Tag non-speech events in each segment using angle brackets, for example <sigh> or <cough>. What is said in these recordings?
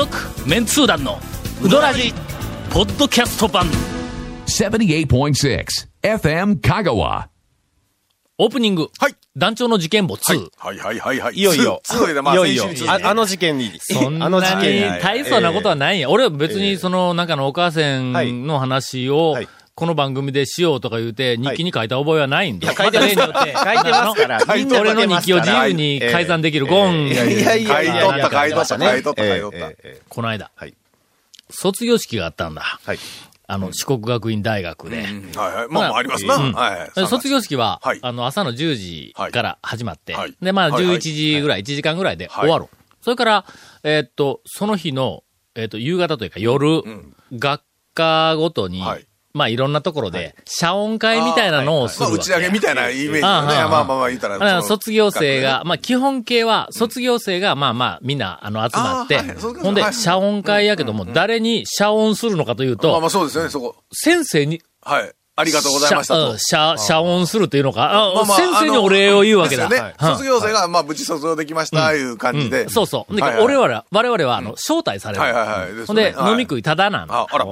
続メンツー団のウドラジポッドキャスト版78.6 FM Kagawa. オープニング、はい団長の事件簿2、はいはいはいはい。いよいよ。つつで、まあ、いよいよ。ああの事件に。そんなあの事に件に。大層なことはないんや。俺は別にその、なんかのお母さんの話をはい、この番組でしようとか言うて、日記に書いた覚えはないんだ。いや書いてまによって書いてますからみんな俺の日記を自由に改ざんできるゴン。いやいやいや書いとった、書いとった、書いとった、書いとった。この間、はい卒業式があったんだ。はい。あの、四国学院大学で。うんはいはい。まあまあ、ありますな。うんはい。卒業式は、はいあの、朝の10時から始まって、はいで、まあ、はいはい11時ぐらい、1時間ぐらいではい終わる。それから、えーっと、その日の、えーっと、夕方というか夜、学科ごとに、はいまあ、いろんなところで、謝恩会みたいなのをすまあ、るわけ。打ち上げみたいなイメージでね。ああああまあまあまあ言ったら。卒業生が、、まあ基本形は、卒業生がまあまあみんなあの集まってほんではい謝恩会やけども、誰に謝恩するのかというと、まあまあそうですよね、そこ。先生に、はい。ありがとうございましたと。謝、謝、謝恩するというのか、あまあまあ先生にお礼を言うわけだ。ね。うん卒業生が、まあ、無事卒業できました、いう感じで。そうそう。で、俺らは、我々は、あの、招待される。はいはいはいほんで、飲み食いただなんだ。あ、あら。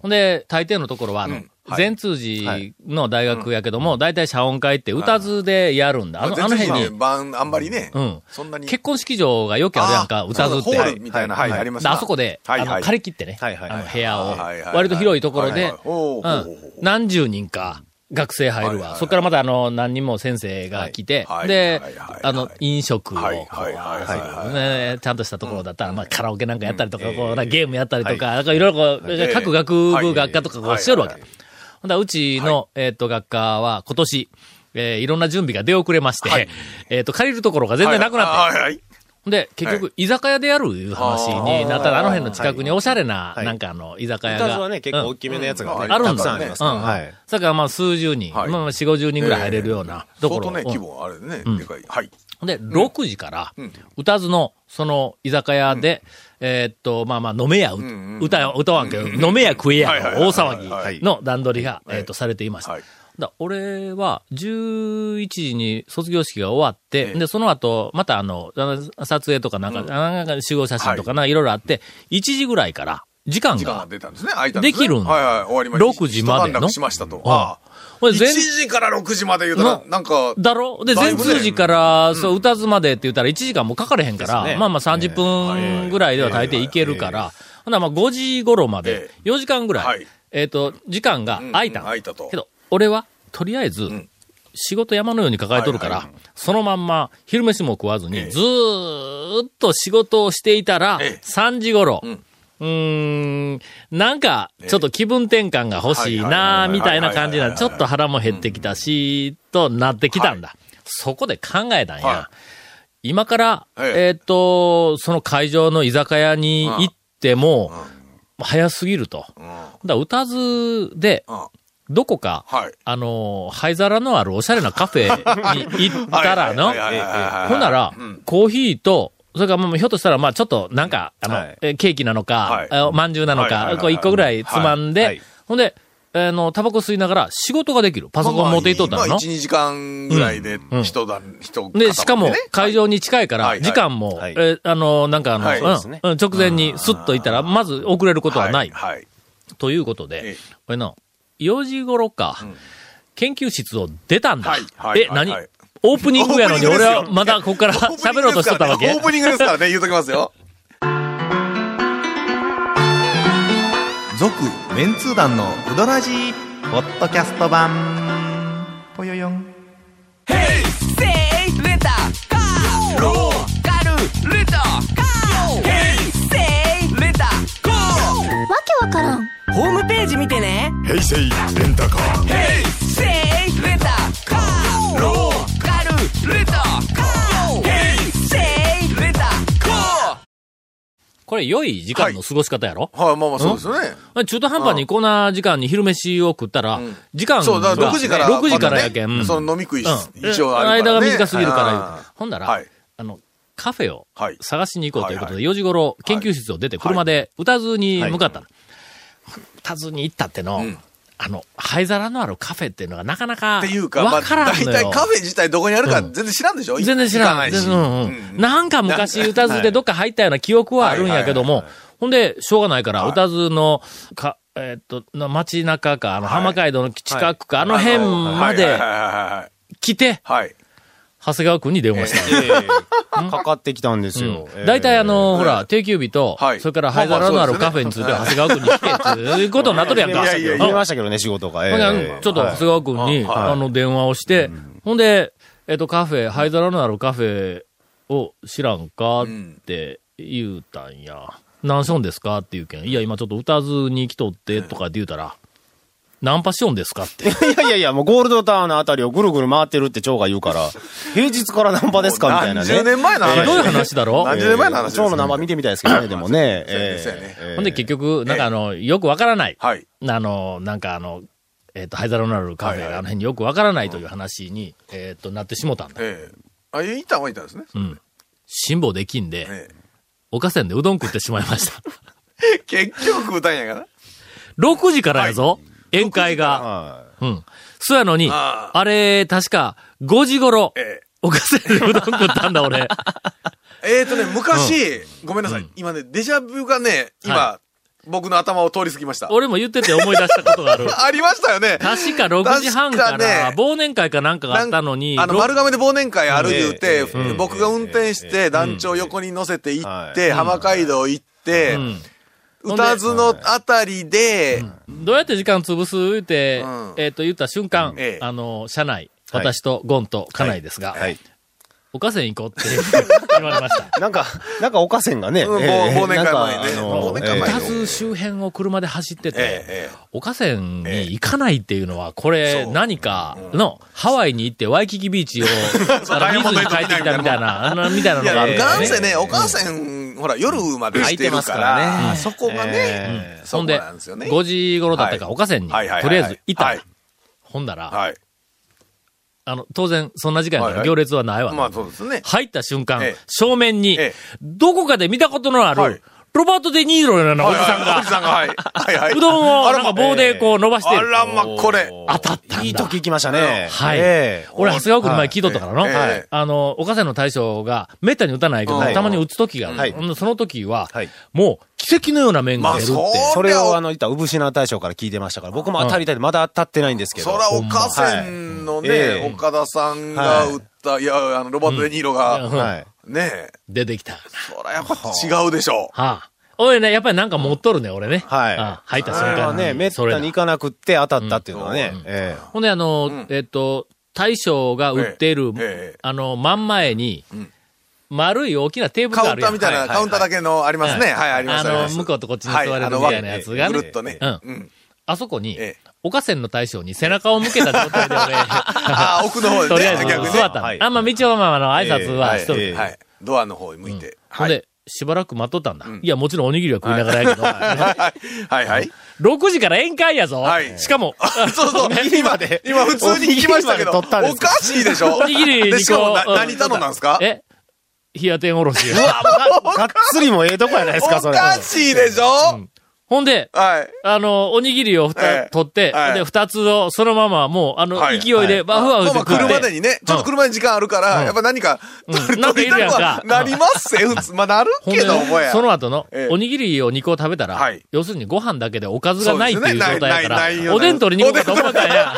ほんで、大抵のところは、あの、はい。善通寺の大学やけども、大体謝恩会って歌図でやるんだ。あの、あの辺に、晩、あんまりね。うん。そんなに。結婚式場がよくあるやんか、あ歌図って。ホールみたいな、はい、はいありますであそこで、あの、借り切ってね、はいはいはいあの、部屋を割と広いところでうん。何十人か、学生入るわ。はいはいはい。そこからまたあの、何人も先生が来ては、い。ではいはいはい、あの、飲食を、ねちゃんとしたところだったら、まあ、カラオケなんかやったりとか、うん。こう、ゲームやったりとか、はなんかいろいろこう、ええ各学部学科とかこうしよるわけ。ほんだらうちの、えっと、学科は今年、えーいろんな準備が出遅れまして、えっと、借りるところが全然なくなって。で、結局、居酒屋でやるいう話になったら、あの辺の近くにおしゃれな、はい。なんかあの、居酒屋が。はね、結構大きめのやつがあるんだ。たくさんありますか。ら。うん。はい。それからまあ数十人、はい。まあまあ四五十人ぐらい入れるようなところ。相当ね、うん規模あれね、でかい。はい。で、6時からうん、歌津の、その、居酒屋で、えーっと、まあまあ、飲めや、歌、歌わんけど、飲めや食えや大はい騒ぎの段取りが、えーっと、されていました。はい。だ俺は、11時に卒業式が終わって、ええで、その後、またあの、撮影とかなんか、なんか集合写真とかな、いろいろあって、1時ぐらいから、時間時間がが、出たんですね。空いたんですね。できるんだはいはい、終わりました。6時までのしましたと。あああ。1これ全時から6時まで言うたらな、なんか、だろ？で、全通時から、そう、歌ずまでって言ったら1時間もかかれへんから、まあまあ30分ぐらいでは大抵いけるから、ほんならまあ5時頃までえ、4時間ぐらい、はいえっ、と、時間が空いた空いたとけど、俺は、とりあえず、ん。仕事山のように抱えとるから、そのまんま昼飯も食わずに、ええ。ずーっと仕事をしていたら、ええ。3時頃、ん。うーん、なんか、ちょっと気分転換が欲しいなみたいな感じな、ちょっと腹も減ってきたし、となってきたんだ。そこで考えたんや。は今から、ええ。えっ、と、その会場の居酒屋に行っても、早すぎると。うん。だから歌図で、うん。どこか、はい。あの、灰皿のあるおしゃれなカフェに <laughs> 行ったらのほんなら、コーヒーと、それからもうひょっとしたら、まあちょっとなんか、あの、はい。えケーキなのかはい、あまんじゅうなのか、こう一個ぐらいつまんで、はい。ほんで、あの、タバコ吸いながら仕事ができる。パソコン持っていっとったの、まあ、1、2時間ぐらいでうん、人だ、人で、しかも会場に近いから、時間も、はい。えあの、なんかあの、直前にスッと行ったら、まず遅れることはない。ということでええ、これの、4時頃か、研究室を出たんだ。はいはいえ、何？はい。オープニングやのに俺はまだここから喋ろうとしてたわけ。オープニングですからね、言うときますよ。続メンツー団のウドラジーポッドキャスト版。ぽよよん。わけわからん。ホームページ見てね平成レンタカー。ヘイセイレンタカー。ローカルレンタカー。ヘイセイレンタカー。これ良い時間の過ごし方やろ、はい、まあまあそうですよね。中途半端にこんな時間に昼飯を食ったら、ん。時間がそう、だから6時から。6時からやけん。その飲み食い、うん。一応あ。間が短すぎるから。ほんだら、はい。あの、カフェをはい。探しに行こうということで、はい4時頃研究室を出て車で歌津に向かったの。歌津に行ったっての、ん。あの、灰皿のあるカフェっていうのがなかなか、っていうか、まあ、わからんのよ。大体カフェ自体どこにあるか全然知らんでしょ？全然知らないし。うんうん。なんか昔、歌津でどっか入ったような記憶はあるんやけども、ほんで、しょうがないから、歌津の、か、えーっと、な街中か、あの、浜街道の近くか、あの辺まではい。はい。はい。はい。来て、はい。はい。長谷川くんに電話した。ええ。かかってきたんですよ。ええ大体あの、ほら、定休日と、はい。それから灰皿のあるカフェについては長谷川くんに聞けっていうことになっとるやんか。言いましたけどね、仕事が。ちょっと長谷川くんに、あの、電話をして、ほんで、えっと、カフェ、灰皿のあるカフェを知らんかって言うたんや。何しょんですかって言うけん。いや、今ちょっと歌ずに来とって、とかって言うたら、ナンパしよんですかって。<laughs> いやいやいや、もうゴールドタワーのあたりをぐるぐる回ってるって蝶が言うから、平日からナンパですかみたいな何十ね。年前の話。ひどい話だろ何十年前の話です蝶のナンパ見てみたいですけどね、でもね。<laughs> ええそうやねええほんで結局、なんかあの、よくわからない。はい。あの、なんかあの、えっ、と、灰皿のあるカフェ、はいはいあの辺によくわからないという話に、えっ、と、なってしもたんだ。ええ。あ、いたはいたんですね。うん。辛抱できんで、ええ岡線でうどん食ってしまいました。<laughs> 結局食うたんやから。6時からやぞ、宴会が。はうん。そやのに、ああれ、確か、5時頃、え岡線でうどん食ったんだ、俺。え。<laughs> えーとね、昔、ごめんなさい。今ね、デジャブがね、今は、僕の頭を通り過ぎました。俺も言ってて思い出したことがある。<laughs> ありましたよね。確か6時半か確ら、ね忘年会かなんかがあったのに、あの、ろ丸亀で忘年会ある言うて、うん僕が運転して団長横に乗せて行って、うん浜街道行って、うん歌津のあたりで、どうやって時間潰す言うて、うん。えっ、と、言った瞬間、ええ。あの、車内、はい私とゴンと家内ですが、はい。岡線行こうって言われました。<laughs> なんか、なんかおかせんがね。うんええ忘年会前にね。なんかあの忘年会前に。二つ周辺を車で走ってて、ええ。え岡線に行かないっていうのは、これ何かの、ハワイに行ってワイキキビーチを、<laughs> あの、見ずに帰ってきたみたいな、<laughs> みたいなのがあるからね。なんせね、お母さん、ほら、夜までしてるか空いてますからら、ね。そこがねえ、そんで、なんですよね。5時頃だったか、はい。岡線に、とりあえず行った。ほんだら、はい。あの、当然、そんな時間やから行列はないわ。まあそうですね。入った瞬間、ええ。正面に、ええ。どこかで見たことのある、はいロバート・デ・ニーロのようなおじさんが、はいはいおじさんが、はい。はいはい。<laughs> うどんをなんか棒でこう伸ばしてる。あらま、これ。当たったんだ。いい時行きましたね。はいええ俺、長谷川君に前聞いとったからの。はいええあの、岡瀬の大将が、めったに打たないけど、はいたまに打つ時がある。その時は、はいもう、奇跡のような面がまあ、出るって。そそれをあの、言った、産品大将から聞いてましたから、僕も当たりたいでまだ当たってないんですけど。そら、お母さんのはいえね、え岡田さんが打った、いや、あの、ロバート・デ・ニーロが、うんはい。ね出てきた。そらやっぱ違うでしょはあ。おいね、やっぱりなんか持っとるね、俺ね。はいああ入った瞬間に。それはね、めっそれだたに行かなくって当たったっていうのはねうん。ええほんで、あの、んえっと、大将が売っている、ええええあの、真ん前に、ん丸い大きなテーブルカがあるやんウンターみたいな、カウンターだけのありますね。はい、ありますあの、向こうとこっちに座れるみたいなやつがね。ぐるっとね。うんうん。あそこに、ええ岡線の大将に背中を向けた状態で俺、<laughs> あー奥の方でね <laughs> とりあえず座ったの。はいあんま道をまああの挨拶はしとる。ええはい。ドアの方に向いて。はい。ほんで、しばらく待っとったんだ。んいや、もちろんおにぎりは食いながらやけど、はいはい。6時から宴会やぞ。はいしかも、そうそう。<laughs> 今で。今普通に聞きましたけど、おかしいでしょ？おにぎりで、にしか何頼んだんですか？え？冷や天おろし。がっつりもええとこやないですか、それ。おかしいでしょ？ほんで、はい。あの、おにぎりをふ取って、はい。で、二つをそのままもう、あの、はい。勢いで、バフバフまあまあ来って。食って。るまでにね、ちょっと来るまでに時間あるから、やっぱ何か、なんかいるやん。なりますせ、普通。まあなるけどもや。その後のええ、おにぎりを2個食べたら、はい。要するにご飯だけでおかずがないっていう状態やから、よおでん取りに行こうかと思ったんや。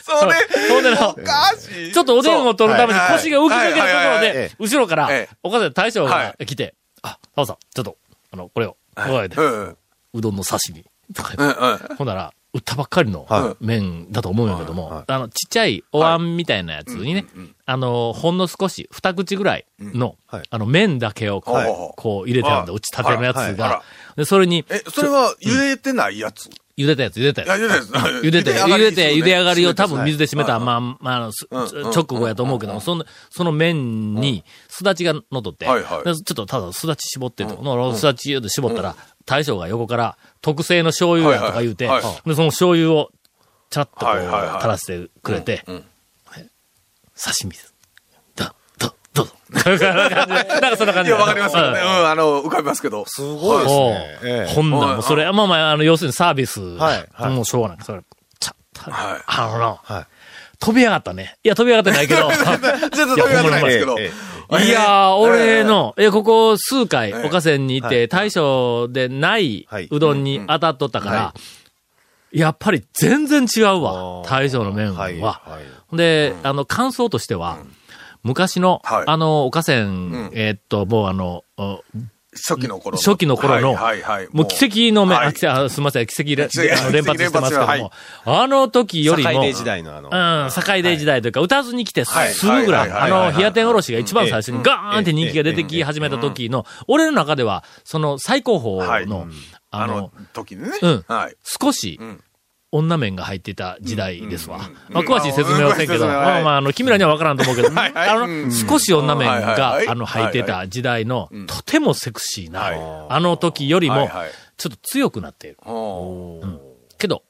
それ、ほんでのおかしい。ちょっとおでんを取るためにはい。腰が浮きかけるところで、後ろからええ、おかず大将がは来て、あ、タオさん、ちょっと、あの、これを、こうやってう、どんの刺身、とか。ほんなら、売ったばっかりのは麺だと思うんやけども、あの、ちっちゃいお椀みたいなやつにね、あの、ほんの少し、二口ぐらいのはい、あの、麺だけをこはいうこう入れてあるんだ、はい。打ち立てのやつが。で、それに、え、それは茹でてないやつ？茹でたやつ、茹でたいや、<laughs> やつ。茹でて、茹でて、茹で上がりを多分水で締めた、はいまあ、まあ直後やと思うけども、その、その麺に、すだちがのっとって、ちょっとただすだち絞ってと、のすだちで絞ったら、大将が横から、特製の醤油やとか言うて、で、その醤油を、ちゃっとこう、垂らしてくれて、刺身です。どうぞ。<laughs> なんかそんな感じ。いや、わかりますよね。ううんん、あの、浮かびますけど。すごいですね。ええほんならもうそれ、まあまあ、あの、要するにサービス。はいはいもうしょうがない。それ、ちょっと、はいあのな、はい飛び上がったね。いや、飛び上がってないけど。<laughs> 全然飛び上がってないですけど。えいやー、俺の、え、ここ数回、ええ岡線にいて、大将でないはいうどんに当たっとったから、やっぱり全然違うわ。大将の麺は。で、あの、感想としては、昔の、はい。あの、岡線、ん。えーっと、もうあの、お初期の頃の。初期の頃の、はいはいはい。もう。奇跡の麺、はい。あすみません、<laughs> 奇跡連発してますけども、はい。あの時よりも、坂出時代のあの。うん、境出時代というか、歌ずに来てすはい。ぐぐらい、あはいはいはいはい。の、冷や天おろしが一番最初にええガーンって人気が出てき始めた時の、俺の中では、その最高峰はい。の、ああのの、時にね。うん。はい。少しん、女面が入っていた時代ですわ。うんまあ、詳しい説明はせんけど、うんまあまあ、あの、君らには分からんと思うけど、あの、うん少し女面がは、いあの、入っていた時代の、とてもセクシーなはい、あの時よりもちょっと強くなっている。けど、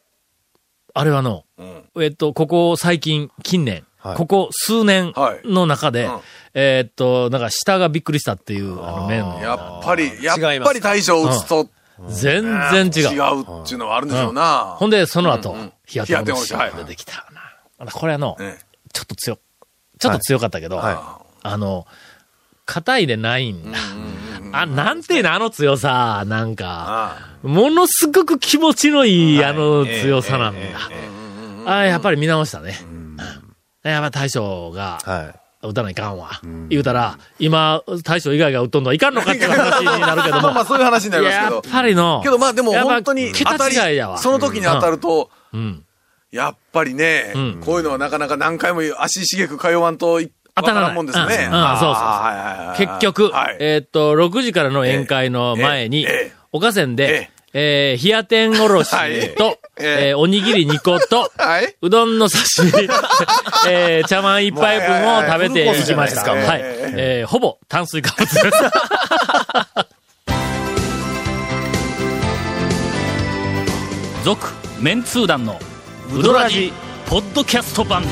あれはの、うん。えっと、ここ最近、近年、はい。ここ数年はい。の中で、うん。えっと、なんか下がびっくりしたっていう、あの麺。やっぱり、やっぱり大将打つと、全然違う。違うっていうのはあるんでしょうな。ほんで、その後、うんうん冷や天おろしい出てきたな。これあの、ねちょっと強、ちょっと強かったけど、はあの、硬いでないんだ。あ、なんていうの、あの強さ、なんか、あものすごく気持ちのいい、あのええ強さなんだ。あやっぱり見直したね。うんやっぱ大将が、はい。打たないかんわ。言うたら、今、大将以外が打っとんのはいかんのかっていう話になるけども <laughs> まあま。あそういう話になりますけやっど。ぱりの。けどまあでも本当に桁当たり。その時に当たると、うん。やっぱりねうん、こういうのはなかなか何回も足しげく通わんとい当たらないもんですね。うんうんそうそうそうはいはいはい結局、はいえーっと、6時からの宴会の前にええええ、岡線で、えー、冷や天おろしはいと、えええーおにぎり2個と、はい。うどんの刺身、<laughs> えー、茶碗一杯分を食べていきました。い。はいえー、ほぼ炭水化物です。<laughs> 続、メンツー団の、ウドラジ、ポッドキャスト版。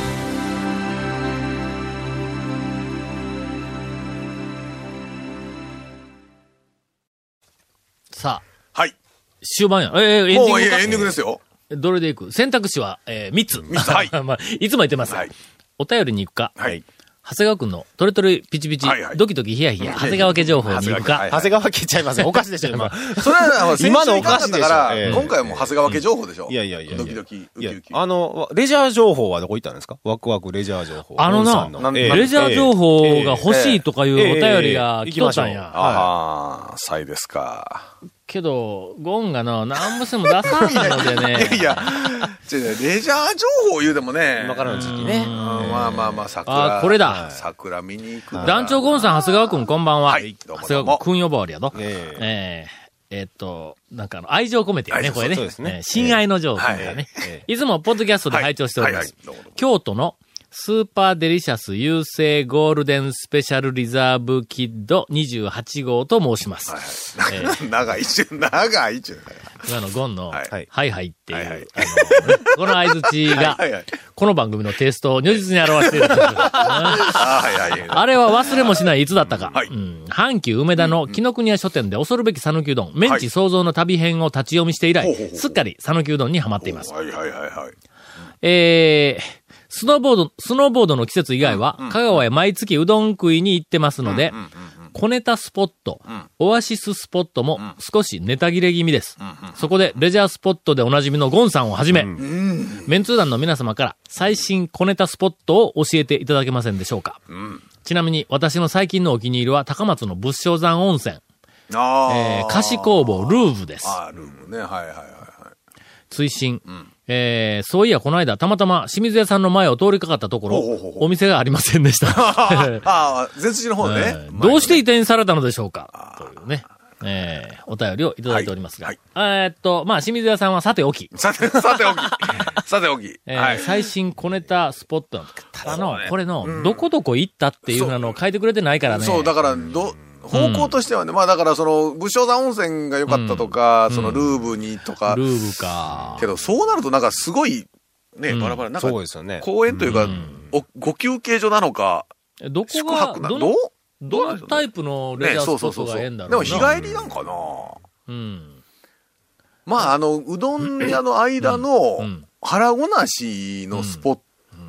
さあ、はい。終盤や。えー、エンディングかもうエンディングですよ。どれでいく？選択肢は、えー、3つ。三つ。はい。<laughs> まあ、いつも言ってます。はい。お便りに行くか、はい。長谷川くんのトレトレピチピチ、はいはい。ドキドキヒヤヒヤ、長谷川家情報に行くか、長谷川家。ちゃいません。おかしでしょ、今。それは、今のおかしいでしょだ <laughs> から <laughs> ええ、今回はもう長谷川家情報でしょ。いやいやいやいや。ドキドキ、ウキウキ。あの、レジャー情報はどこ行ったんですか？ワクワクレジャー情報。あのなレジャー情報が欲しいとかいうおえ。え便りが来ましょう。や。ああ、さいですか。けど、ゴンがな、何もしても出さんので <laughs> いやね。いや、違う違うレジャー情報言うてもね。今からの時期ね。うんまあまあまあ、桜。あこれだ桜見に行く。団長ゴンさん、長谷川くんこんばんは。はいどうも長谷川くん呼ばわりやと。えええええーっと、なんかあの、愛情込めてよね、これね。そうですねえー親愛の情報だはいね。えいつもポッドキャストで拝聴しております京都のスーパーデリシャス優勢ゴールデンスペシャルリザーブキッド28号と申します。えー <laughs> 長い中、長い中。今のゴンの、ははいいはいはいっていう、はいはいあのねこの合図値がはいはい、この番組のテイストを如実に表している。あれは忘れもしないいつだったか。はいうん。阪急梅田の紀ノ国屋書店で恐るべき讃岐うどん、メンチ創造の旅編を立ち読みして以来すっかり讃岐うどんにはまっています。はいはいはいはい。えー、スノーボード、スノーボードの季節以外は、香川へ毎月うどん食いに行ってますので、小ネタスポット、オアシススポットも少しネタ切れ気味です。そこでレジャースポットでおなじみのゴンさんをはじめ、メンツー団の皆様から最新小ネタスポットを教えていただけませんでしょうか。ちなみに私の最近のお気に入りは高松の仏性山温泉。えー、菓子工房ルーブです。あールームね。はいはいはいはい。追伸。えー、そういや、この間、たまたま清水屋さんの前を通りかかったところほうほうほうお店がありませんでした。<laughs> ああ、前筋の方でねえ。ーどうして移転されたのでしょうかというね、えー、お便りをいただいておりますが。はいえーっと、まあ、清水屋さんはさておき、さて、<laughs> さておき。<laughs> さておき。えーはい。最新小ネタスポットただのね、これの、どこどこ行ったっていうふうなのを書いてくれてないからね。そう、だから、ど、方向としてはね、まあだからその、武将山温泉が良かったとか、そのルーブにとか。ル、ーブか。けどそうなるとなんかすごい、ね、バラバラ、なんか。公園というか、おご休憩所なのか、どこ宿が、泊な、どうどの、どのタイプのレジャースポットがええんだろうな。でも日帰りなんかな。うん。まあ、あの、うどん屋の間のうん。腹ごなしのスポッ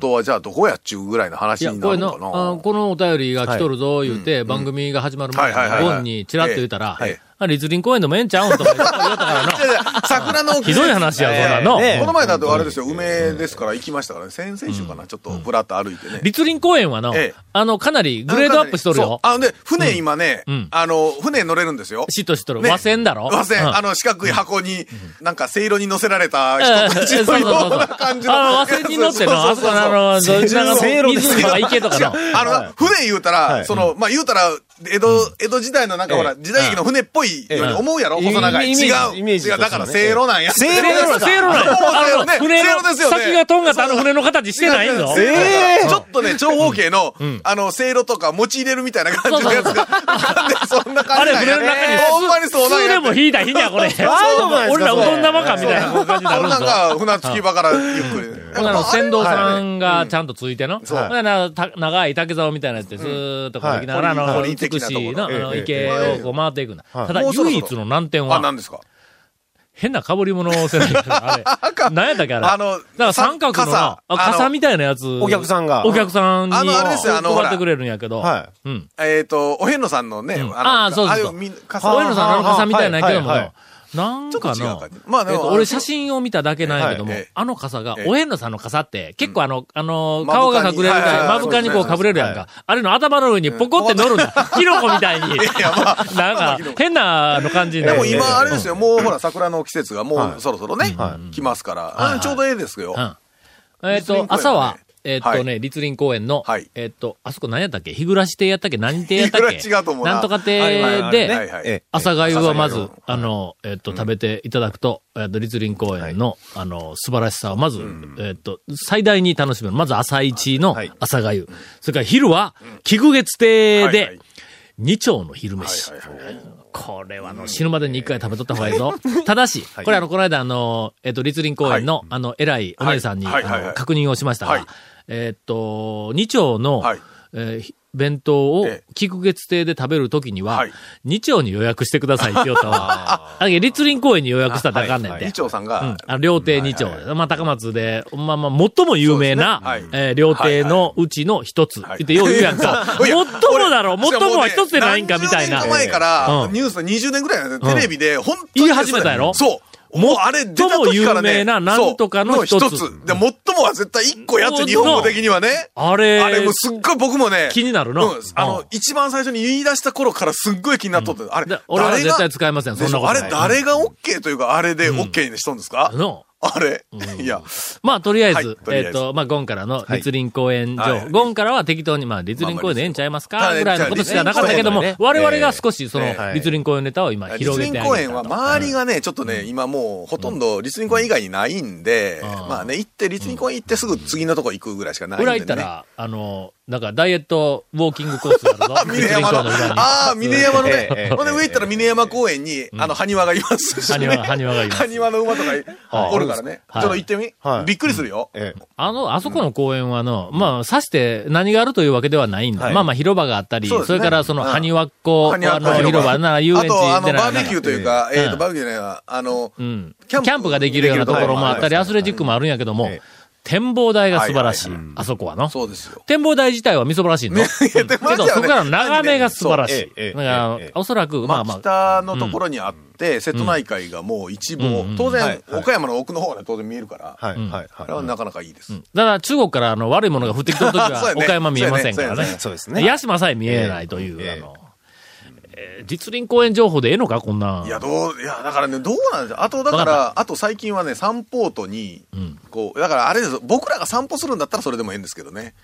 トは、じゃあどこやっちゅうぐらいの話にこれの、な。るのかなあこのお便りが来とるぞ、言うて、番組が始まる前はいはいはいはい。に、ゴンにチラッと言ったらええ。ええ、あ、立林公園でもええんちゃうんとか言っ <laughs> たから桜のひどい話や、そんなの。ねこの前だとあれですよ、梅ですから行きましたからね。先々週かな、ちょっとぶらっと歩いてね。立林公園はのええ、あの、かなりグレードアップしとるよ。あ、で、船今ねうん、あの、船乗れるんですよ。しっとしとる。ね。和船だろ？和船、うん。あの、四角い箱に、なんか、せいろに乗せられた人たちええそうそうそう。のような感じの。あの、和船に乗っての、あそこのあの、どなんかせいろです湖とか池とかの。<laughs> あのな、船言うたら、はい。その、まあ、言うたら、江戸、江戸時代のなんかほら、時代劇の船っぽいように思うやろええ細長い。違う。違う。だから、せいろなんや。せいろせいろ、せいろなんや船のせいろですよね。先がとんがったあの船の形してないぞ。ええ。ちょっとね、長方形の、あの、せいろとか持ち入れるみたいな感じのやつが、そんなあれ、感じなんや。船の中に、ほんまにそうなん普通やでも引いた日にゃ、これ。俺らうそれどん玉かみたいな感じになるんぞ。なんか、船着き場からゆっくり。ほん。なら船頭さんがちゃんとついての。そうほん。ならた長い竹竿みたいなやつでずーっとこう行きながら、あの、はい美しいな、あの、ええ。池をこう回っていくんだ。ただ、唯一の難点あ、は、何ですか？変な被り物をせないから、<laughs> あれ。何やったっけあれ。あのだから三角のな、傘。ああの傘みたいなやつ。お客さんが。お客さんに、あのあれですよあの配ってくれるんやけど。はうん。えっと、お遍路さんのね、ん。のああそうそうそう。ああいみ傘。おえのさんの傘みたいなんやけどもはいはいはいなんかなちょっと違う感じ。まあえっと、俺写真を見ただけなんやけども、あの傘が、ええ。お遍路さんの傘って、結構あの、あの、ん顔が隠れるぐらまぶかにこうそうですね。かぶれるやんか。あれの頭の上にポコって乗るんだ。キノコみたいに。<laughs> なんか、変なあの感じになる。でも今、あれですよ、もうほら、桜の季節がもはい。うそろそろね、来ますから、ちょうどええですよ。うん。えっと朝は、えっとはね、立林公園のはい、えっと、あそこ何やったっけ？日暮らし亭やったっけ？何亭やったっけ？日暮らし違うと思う。ななんとか亭で、朝粥はまずあの、えっと、食べていただくと、えっと、立林公園の、あの、素晴らしさをまず、えっと、最大に楽しめる。まず朝一のはい。朝粥。それから昼は、菊月亭で、二丁の昼飯。はいはいはい。これはあの、死ぬまでに一回食べとった方がいいぞ。<laughs> ただし、これあの、この間あの、えっと、立林公園の、あの、偉いお姉さんに、はい。はいはいはい。確認をしましたが、はい。えっと、二丁の、はい。えーひ弁当をええ。菊月亭で食べるときには、はい。二丁に予約してくださいって言ったわ。あ、立林公園に予約したらあかんねんて。二丁さんうん。が、あの料亭二丁。まあ、高松で、まあまあ、最も有名な、えー料亭のうちの一つ。ってよう言うやんか。<laughs> 最もだろ。俺最もは一つでないんかみたいな。前から、うん。ニュース20年ぐらいテレビで、本当に言い始めたやろ？そう。もうあれ出た時から最も有ね。名ななんとかの一つそうで、最もは絶対一個やつ、日本語的にはね。あれ、あれもうすっごい僕もね。気になるのうん。あうんの、一番最初に言い出した頃からすっごい気になっとって。あれで、俺は絶対使いません、そんなことあれ誰が OK というか、あれで OK にしとんですか？の <laughs> あれ？いや。まあ、とりあえはいず、えっと、まあ、ゴンからの立林公園情。ゴンからは適当に、まあ、立林公園でええんちゃいますか？ぐらいのことしかなかったけども我々が少しそのええ、立林公園ネタを今立広げて林公園は。周りがね、ちょっとね、今もうほとんど立林公園以外にないんで、うん。まあね、行って、立林公園行ってすぐ次のとこ行くぐらいしかないんで、ね。裏行ったら、あの、なんかダイエットウォーキングコースがあるぞ。<laughs> 峰山の、の。ああ、峰山のね。ほんで上行ったら峰山公園に、あの、埴輪がいますし、ね。埴輪埴輪がいます。埴輪の馬とかい。おるからね。ちはい。ょっと行ってみ？はい。びっくりするよ。ええ。あの、あそこの公園はの、まあ、さして何があるというわけではないんだ。はい。まあまあ広場があったり、そ,、れからその、うん。埴輪っこ、埴輪っこあの、広場なら遊園地あと、あの、バーベキューというか、えっと、うんバーベキューじゃないわ、あの、うん。キキャンプができるようなところもあったり、はいアスレチックもあるんやけども、ええ展望台が素晴らしい。あそこはの。そうですよ。展望台自体はみそばらしいの。<laughs> けど、そこからの眺めが素晴らしい。だからええおそらく、ままあ、あまあ、北のところにあって、瀬戸内海がもう一望、当然、岡山の奥の方はね、当然見えるから、はい、はい、はい。あれはなかなかいいです。だから中国からあの悪いものが降ってきた時は <laughs> 岡山見えませんからね。ね。そうですね。ヤシマさえ見えないという、ええ。あの、えー実林公園情報でええのかこんなん。いや、どう、いや、だからね、どうなんですよ。あと、だかわら、あと最近はね、散歩ートに、ん。こう、だからあれですよ。僕らが散歩するんだったらそれでもいいんですけどね。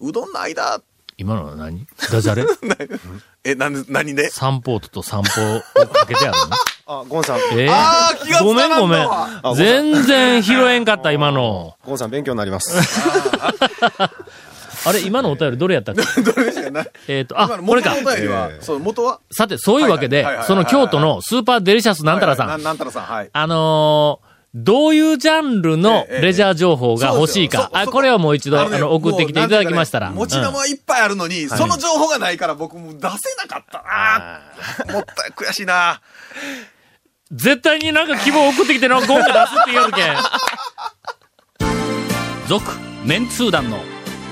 うどんの間、今のは何？ダジャレ？<laughs> え、なんで、何で？散歩と散歩をかけてあるの？<laughs> あ、ゴンさん、えー？あー気がつかごめんごめん。全然拾えんかった、今の。ゴンさん勉強になります。<laughs> あれ、今のお便りどれやったっけ？<laughs> どれでしたかねえっと、あ、これか。元のお便りはえ、えそう、元は？さて、そういうわけでその京都のスーパーデリシャスなんたらさん。はいはい。なんたらさん、はい。あのー、どういうジャンルのええレジャー情報が欲しいか。あ、これはもう一度、あねの、送ってきていただきましたら。持ち玉いっぱいあるのに、その情報がないから僕も出せなかったな。もったい、悔しいな。うん絶対になんか希望送ってきての、ゴンが出すって言うけん。<laughs> 続、メンツー団の、